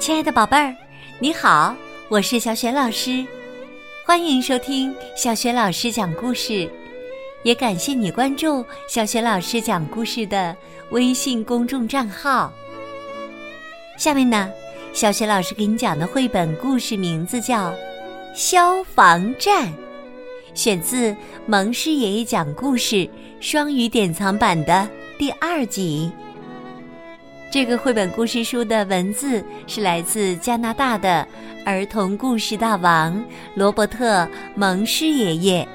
亲爱的宝贝儿，你好，我是小雪老师，欢迎收听小雪老师讲故事，也感谢你关注小雪老师讲故事的微信公众账号。下面呢，小雪老师给你讲的绘本故事名字叫《消防站》，选自蒙师爷爷讲故事双语典藏版的第二集。这个绘本故事书的文字是来自加拿大的儿童故事大王罗伯特·蒙师爷爷，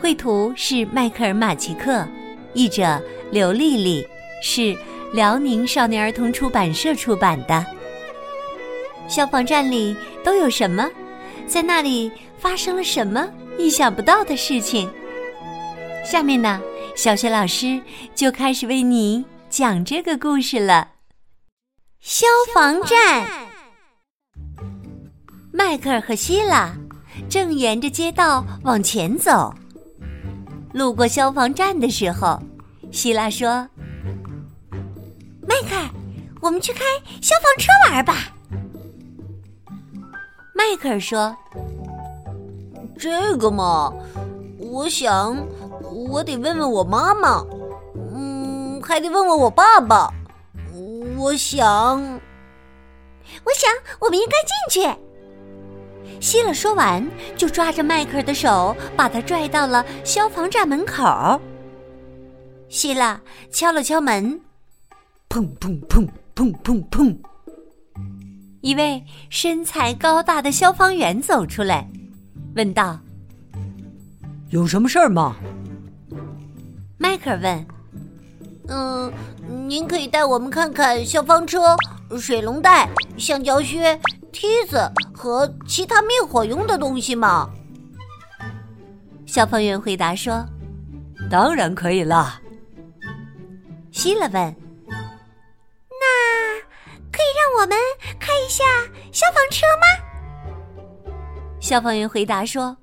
绘图是迈克尔·马奇克，译者刘丽丽，是辽宁少年儿童出版社出版的。消防站里都有什么？在那里发生了什么意想不到的事情？下面呢，小雪老师就开始为你讲这个故事了。消防站，迈克尔和希拉正沿着街道往前走。路过消防站的时候，希拉说：“迈克尔，我们去开消防车玩吧。”迈克尔说：“这个嘛，我想我得问问我妈妈，嗯，还得问问我爸爸。”我想，我想我们应该进去。希勒说完，就抓着迈克尔的手，把他拽到了消防站门口。希拉敲了敲门，砰砰砰砰砰砰！一位身材高大的消防员走出来，问道：“有什么事儿吗？”迈克尔问。嗯，您可以带我们看看消防车、水龙带、橡胶靴、梯子和其他灭火用的东西吗？消防员回答说：“当然可以了。”希勒问：“那可以让我们开一下消防车吗？”消防员回答说：“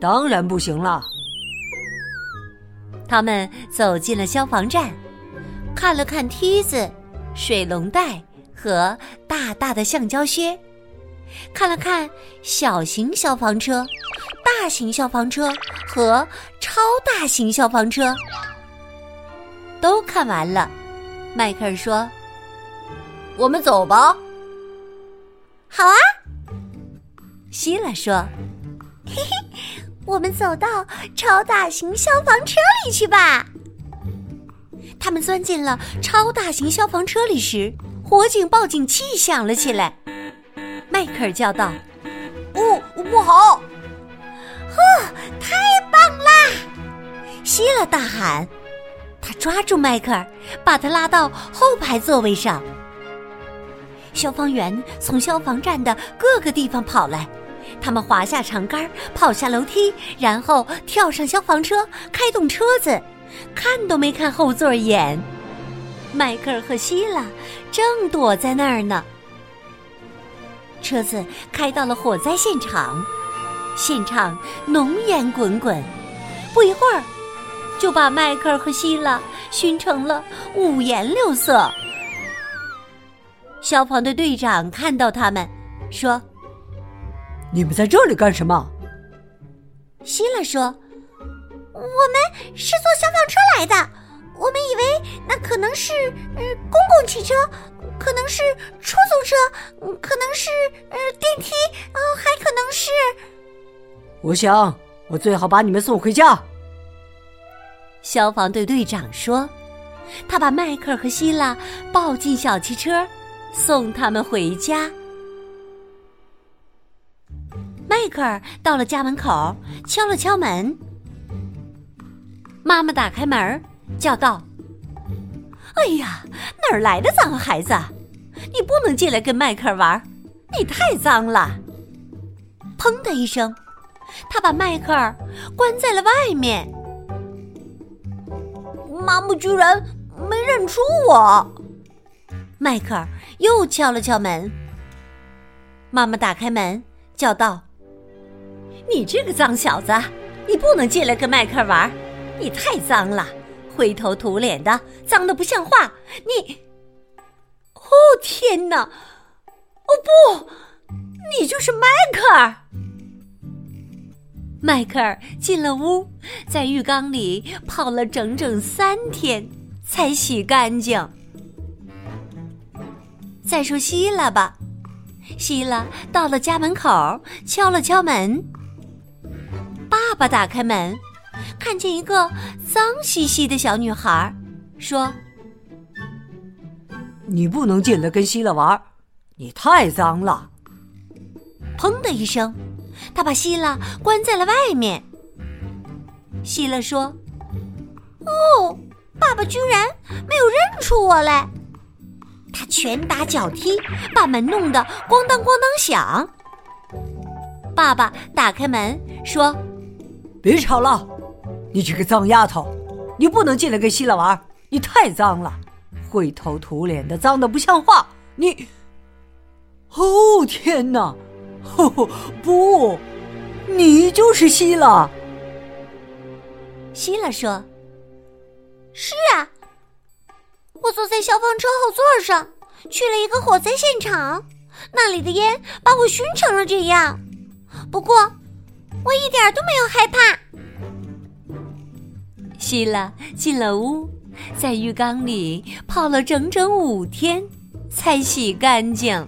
当然不行了。”他们走进了消防站，看了看梯子、水龙带和大大的橡胶靴，看了看小型消防车、大型消防车和超大型消防车，都看完了。迈克尔说：“我们走吧。”“好啊。”希拉说：“嘿嘿。”我们走到超大型消防车里去吧。他们钻进了超大型消防车里时，火警报警器响了起来。迈克尔叫道：“哦，不好！”“呵，太棒啦！”希拉大喊。他抓住迈克尔，把他拉到后排座位上。消防员从消防站的各个地方跑来。他们滑下长杆，跑下楼梯，然后跳上消防车，开动车子，看都没看后座一眼。迈克尔和希拉正躲在那儿呢。车子开到了火灾现场，现场浓烟滚滚，不一会儿就把迈克尔和希拉熏成了五颜六色。消防队队长看到他们，说。你们在这里干什么？希拉说：“我们是坐消防车来的，我们以为那可能是呃公共汽车，可能是出租车，可能是呃电梯，呃还可能是……我想，我最好把你们送回家。”消防队队长说：“他把迈克尔和希拉抱进小汽车，送他们回家。”迈克尔到了家门口，敲了敲门。妈妈打开门，叫道：“哎呀，哪儿来的脏孩子？你不能进来跟迈克尔玩，你太脏了！”砰的一声，他把迈克尔关在了外面。妈妈居然没认出我。迈克尔又敲了敲门。妈妈打开门，叫道。你这个脏小子，你不能进来跟迈克尔玩，你太脏了，灰头土脸的，脏的不像话。你，哦天哪，哦不，你就是迈克尔！迈克尔进了屋，在浴缸里泡了整整三天，才洗干净。再说希拉吧，希拉到了家门口，敲了敲门。爸爸打开门，看见一个脏兮兮的小女孩，说：“你不能进来跟希拉玩，你太脏了。”砰的一声，他把希拉关在了外面。希拉说：“哦，爸爸居然没有认出我来。”他拳打脚踢，把门弄得咣当咣当响。爸爸打开门说：“别吵了，你这个脏丫头，你不能进来跟希拉玩，你太脏了，灰头土脸的，脏的不像话。你……哦天哪！不，你就是希拉。”希拉说：“是啊。”我坐在消防车后座上，去了一个火灾现场，那里的烟把我熏成了这样。不过，我一点都没有害怕。希拉进了屋，在浴缸里泡了整整五天，才洗干净。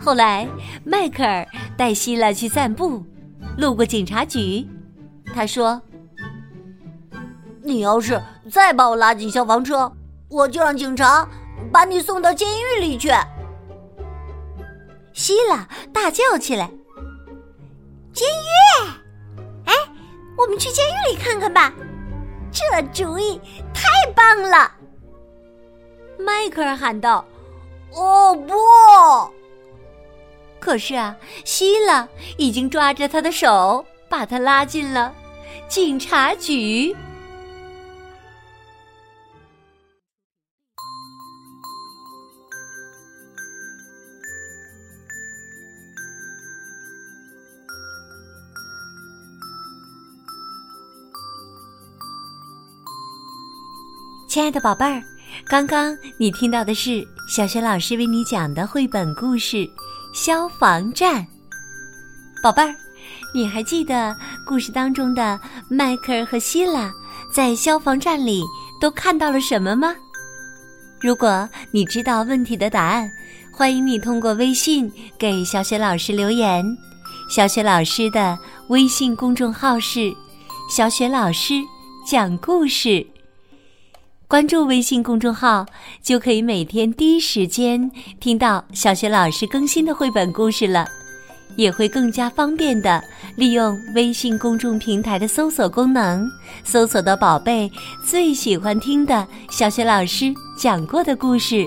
后来，迈克尔带希拉去散步，路过警察局，他说。你要是再把我拉进消防车，我就让警察把你送到监狱里去。希拉大叫起来：“监狱！我们去监狱里看看吧，这主意太棒了！”迈克尔喊道：“哦不！”可是啊，希拉已经抓着他的手，把他拉进了警察局。亲爱的宝贝儿，刚刚你听到的是小雪老师为你讲的绘本故事《消防站》。宝贝儿，你还记得故事当中的迈克尔和希拉在消防站里都看到了什么吗？如果你知道问题的答案，欢迎你通过微信给小雪老师留言。小雪老师的微信公众号是“小雪老师讲故事”。关注微信公众号，就可以每天第一时间听到小学老师更新的绘本故事了，也会更加方便的利用微信公众平台的搜索功能，搜索到宝贝最喜欢听的小学老师讲过的故事，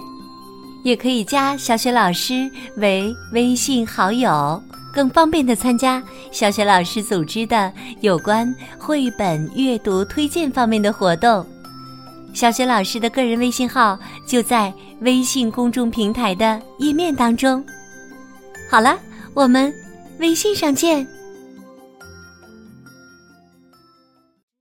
也可以加小学老师为微信好友，更方便的参加小雪老师组织的有关绘本阅读推荐方面的活动。小雪老师的个人微信号就在微信公众平台的页面当中。好了，我们微信上见。